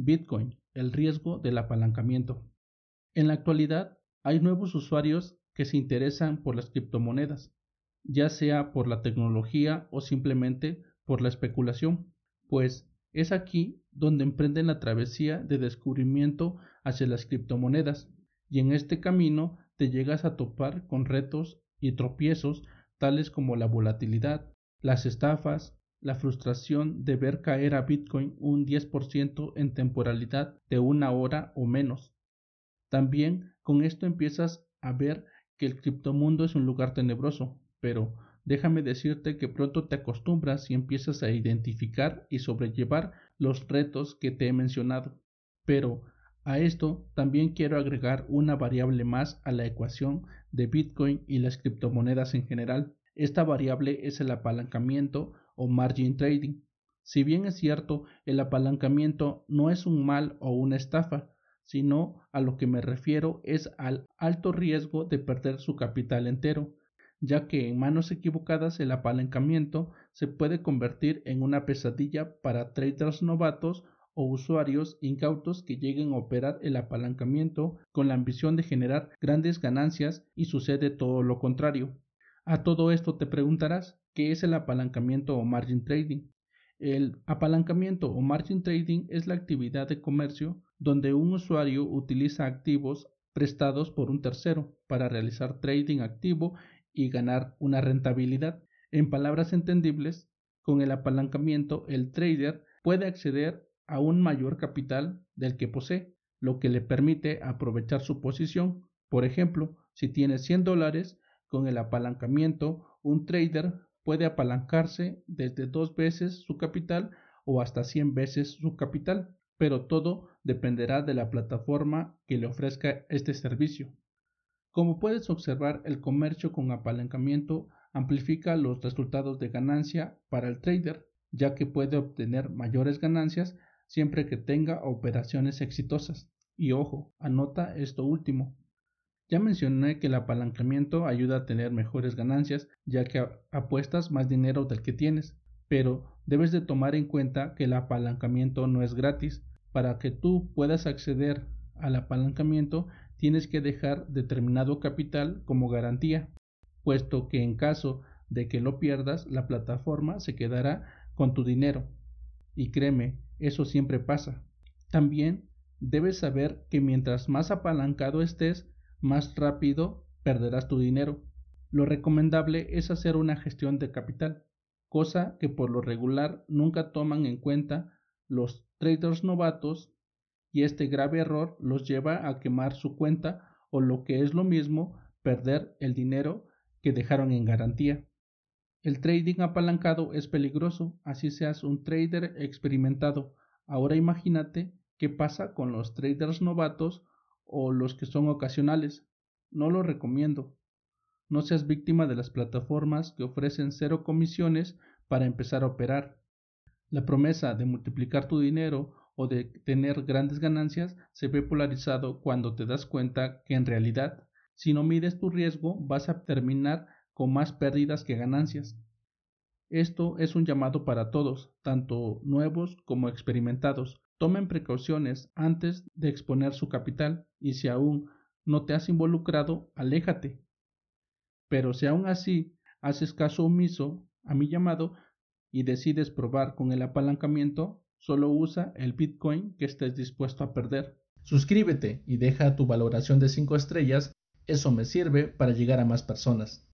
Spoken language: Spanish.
Bitcoin, el riesgo del apalancamiento. En la actualidad hay nuevos usuarios que se interesan por las criptomonedas, ya sea por la tecnología o simplemente por la especulación, pues es aquí donde emprenden la travesía de descubrimiento hacia las criptomonedas, y en este camino te llegas a topar con retos y tropiezos tales como la volatilidad, las estafas, la frustración de ver caer a Bitcoin un 10% en temporalidad de una hora o menos. También con esto empiezas a ver que el criptomundo es un lugar tenebroso, pero déjame decirte que pronto te acostumbras y empiezas a identificar y sobrellevar los retos que te he mencionado. Pero a esto también quiero agregar una variable más a la ecuación de Bitcoin y las criptomonedas en general. Esta variable es el apalancamiento o margin trading. Si bien es cierto, el apalancamiento no es un mal o una estafa, sino a lo que me refiero es al alto riesgo de perder su capital entero, ya que en manos equivocadas el apalancamiento se puede convertir en una pesadilla para traders novatos o usuarios incautos que lleguen a operar el apalancamiento con la ambición de generar grandes ganancias y sucede todo lo contrario. A todo esto te preguntarás, ¿qué es el apalancamiento o margin trading? El apalancamiento o margin trading es la actividad de comercio donde un usuario utiliza activos prestados por un tercero para realizar trading activo y ganar una rentabilidad. En palabras entendibles, con el apalancamiento el trader puede acceder a un mayor capital del que posee, lo que le permite aprovechar su posición. Por ejemplo, si tiene 100 dólares, con el apalancamiento, un trader puede apalancarse desde dos veces su capital o hasta 100 veces su capital, pero todo dependerá de la plataforma que le ofrezca este servicio. Como puedes observar, el comercio con apalancamiento amplifica los resultados de ganancia para el trader, ya que puede obtener mayores ganancias siempre que tenga operaciones exitosas. Y ojo, anota esto último, ya mencioné que el apalancamiento ayuda a tener mejores ganancias ya que apuestas más dinero del que tienes, pero debes de tomar en cuenta que el apalancamiento no es gratis. Para que tú puedas acceder al apalancamiento tienes que dejar determinado capital como garantía, puesto que en caso de que lo pierdas la plataforma se quedará con tu dinero. Y créeme, eso siempre pasa. También debes saber que mientras más apalancado estés, más rápido perderás tu dinero. Lo recomendable es hacer una gestión de capital, cosa que por lo regular nunca toman en cuenta los traders novatos y este grave error los lleva a quemar su cuenta o lo que es lo mismo perder el dinero que dejaron en garantía. El trading apalancado es peligroso, así seas un trader experimentado. Ahora imagínate qué pasa con los traders novatos o los que son ocasionales. No lo recomiendo. No seas víctima de las plataformas que ofrecen cero comisiones para empezar a operar. La promesa de multiplicar tu dinero o de tener grandes ganancias se ve polarizado cuando te das cuenta que en realidad, si no mides tu riesgo, vas a terminar con más pérdidas que ganancias. Esto es un llamado para todos, tanto nuevos como experimentados, Tomen precauciones antes de exponer su capital y si aún no te has involucrado, aléjate. Pero si aún así haces caso omiso a mi llamado y decides probar con el apalancamiento, solo usa el Bitcoin que estés dispuesto a perder. Suscríbete y deja tu valoración de 5 estrellas, eso me sirve para llegar a más personas.